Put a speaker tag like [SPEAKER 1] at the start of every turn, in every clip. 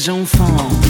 [SPEAKER 1] les enfants.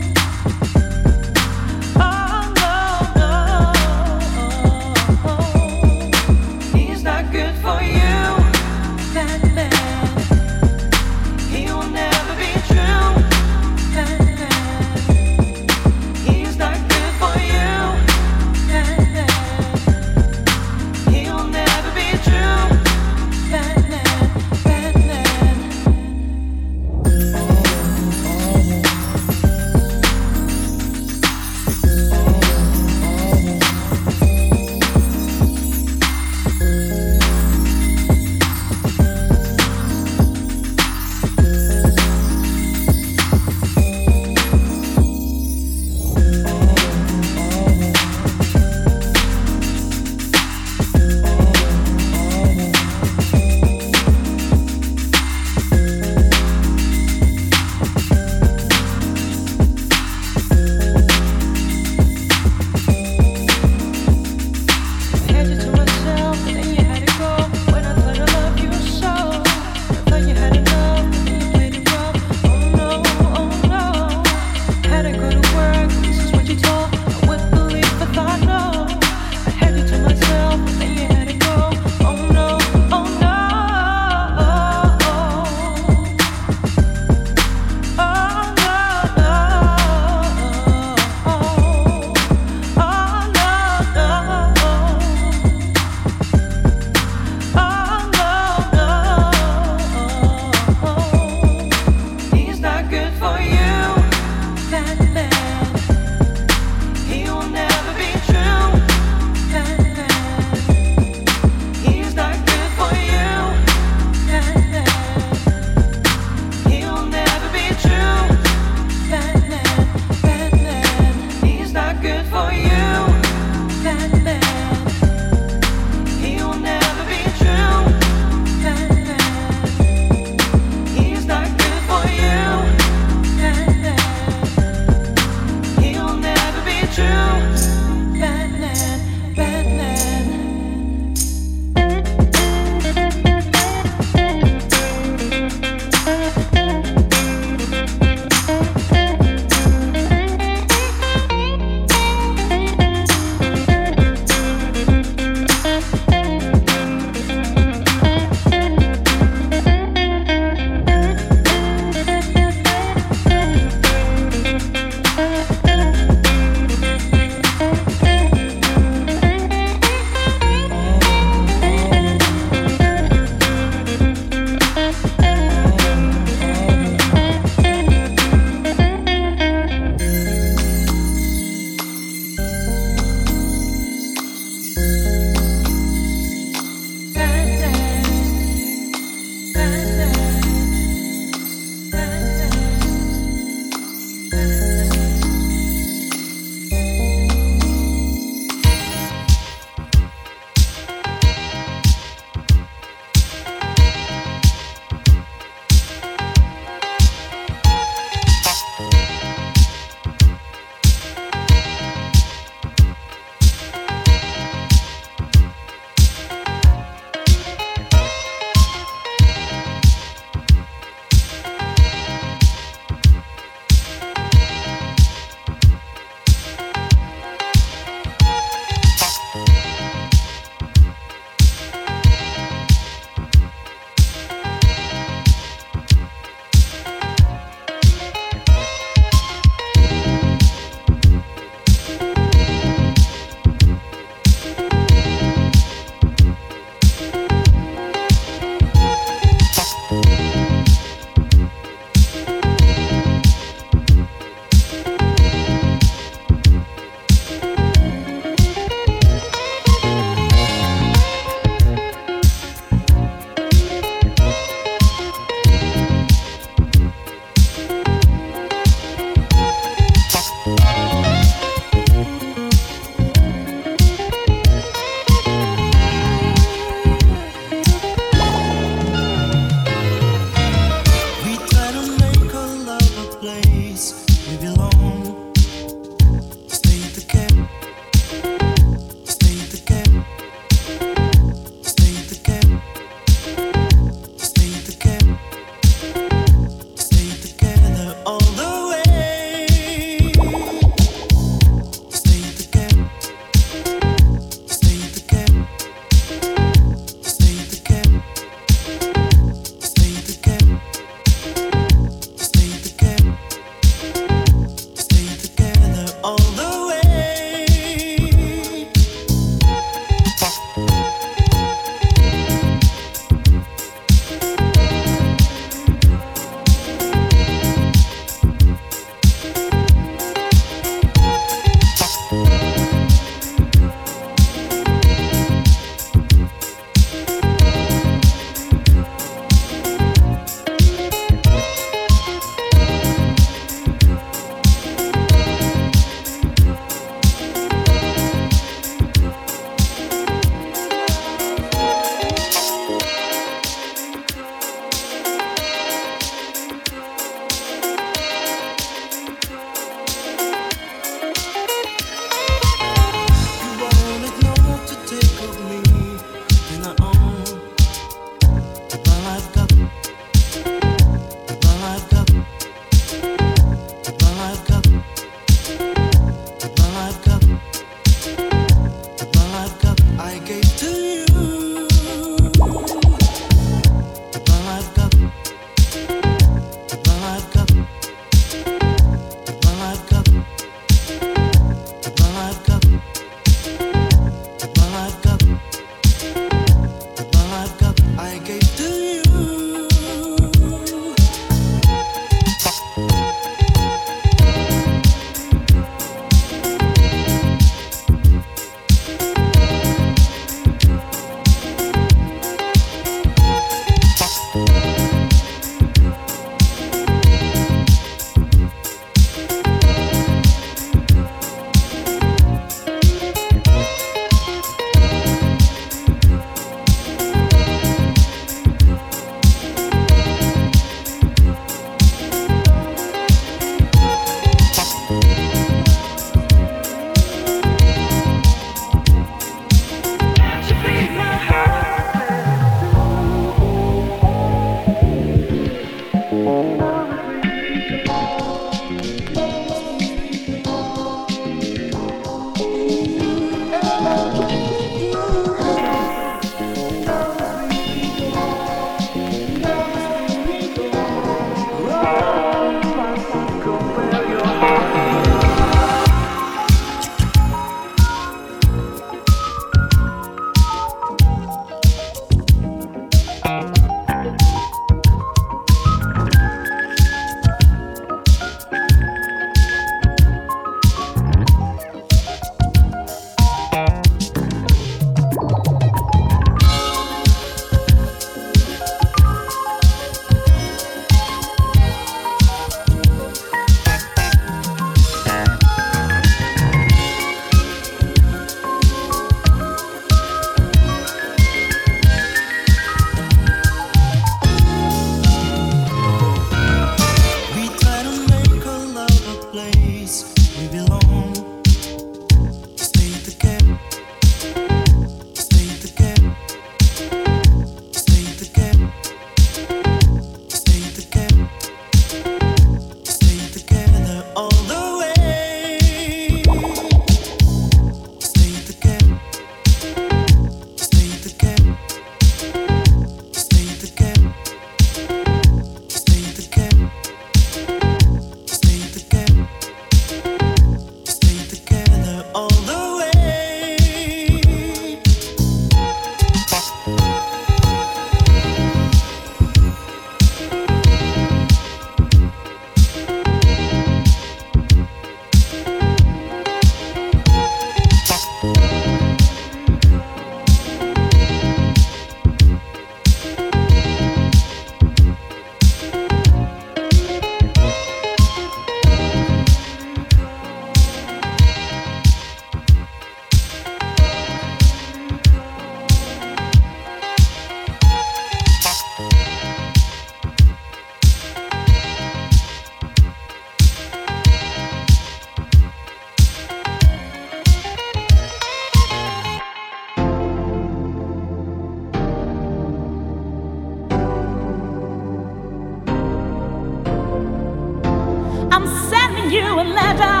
[SPEAKER 2] you a letter.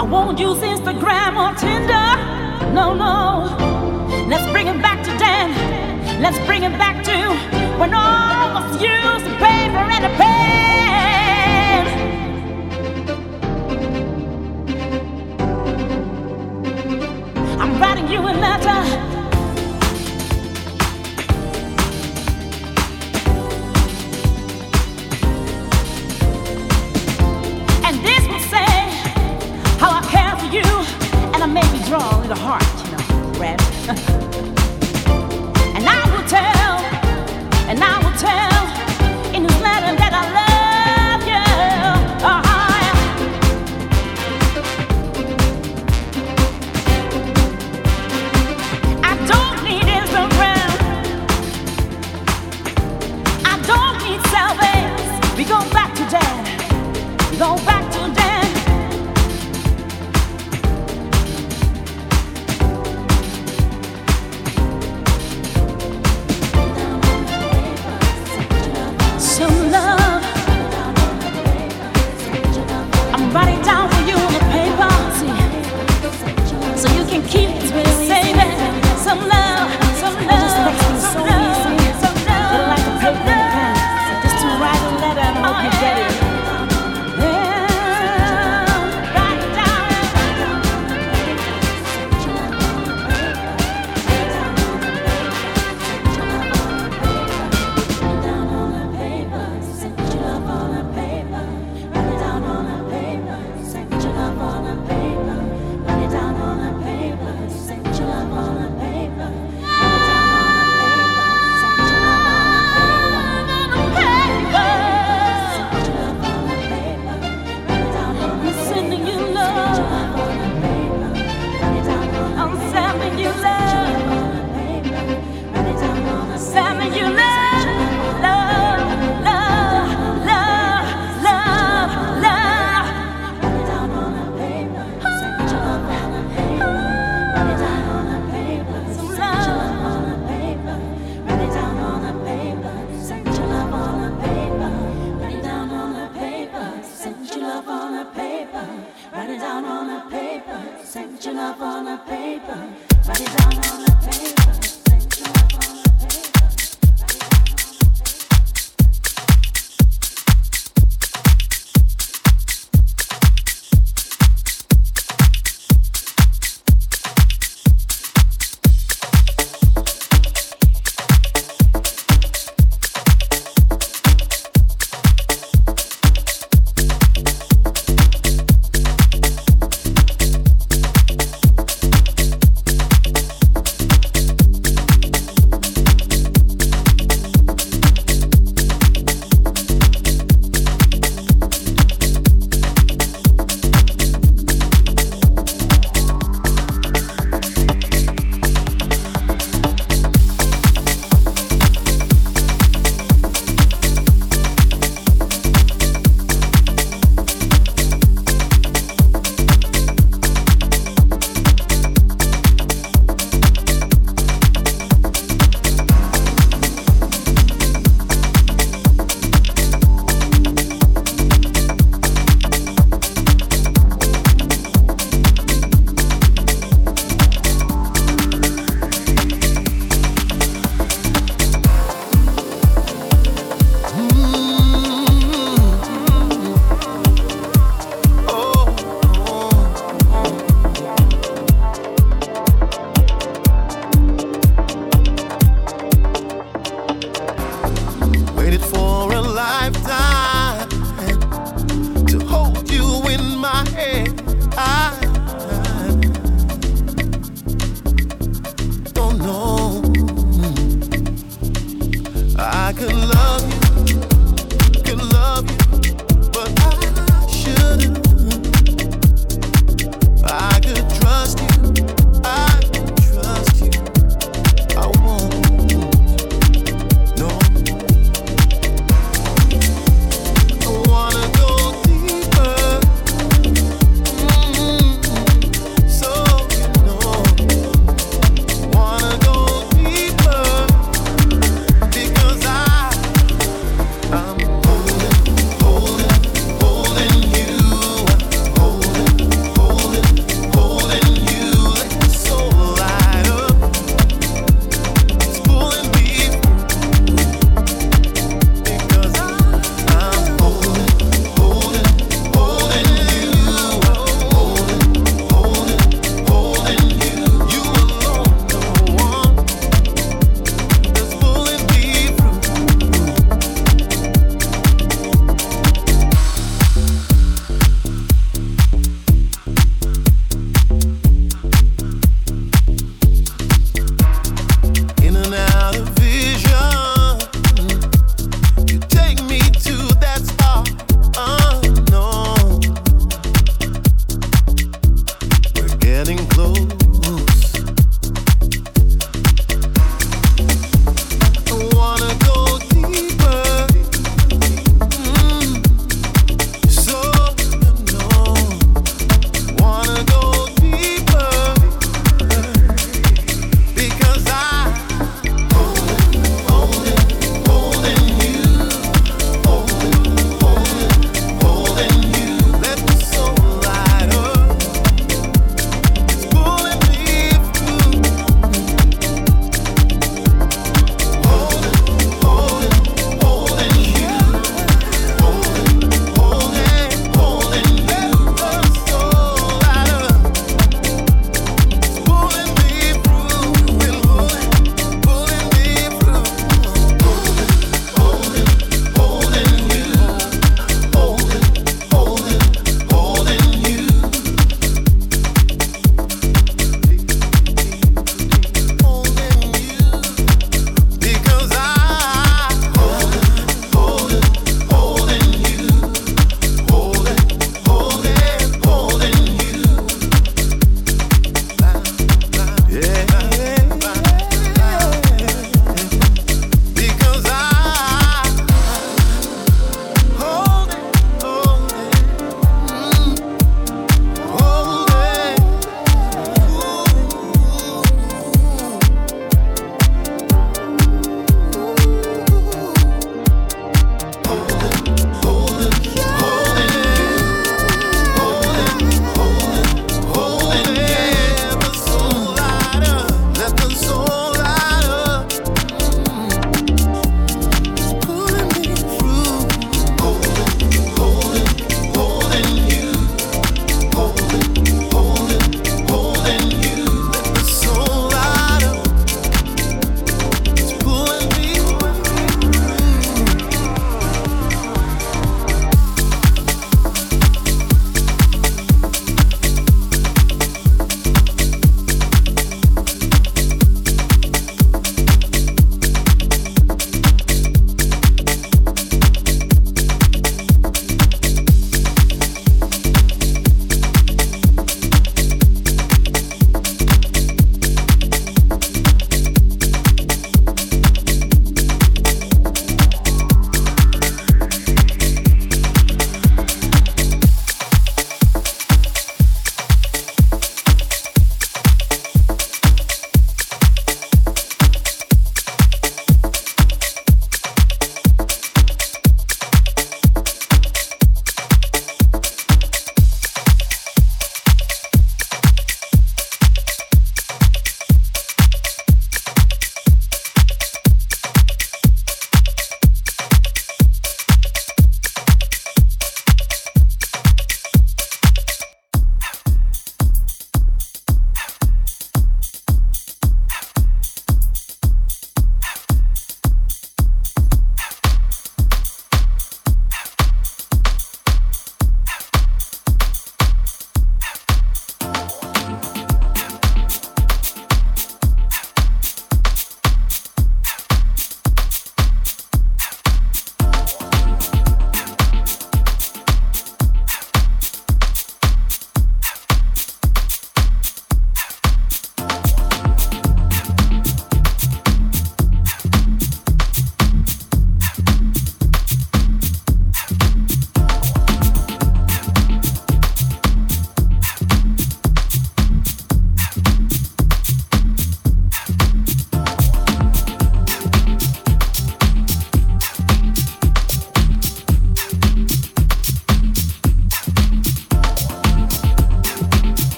[SPEAKER 2] I won't use Instagram or Tinder. No, no. Let's bring it back to Dan. Let's bring it back to when all was used paper and a pen. I'm writing you a letter. draw in the heart, you know, red.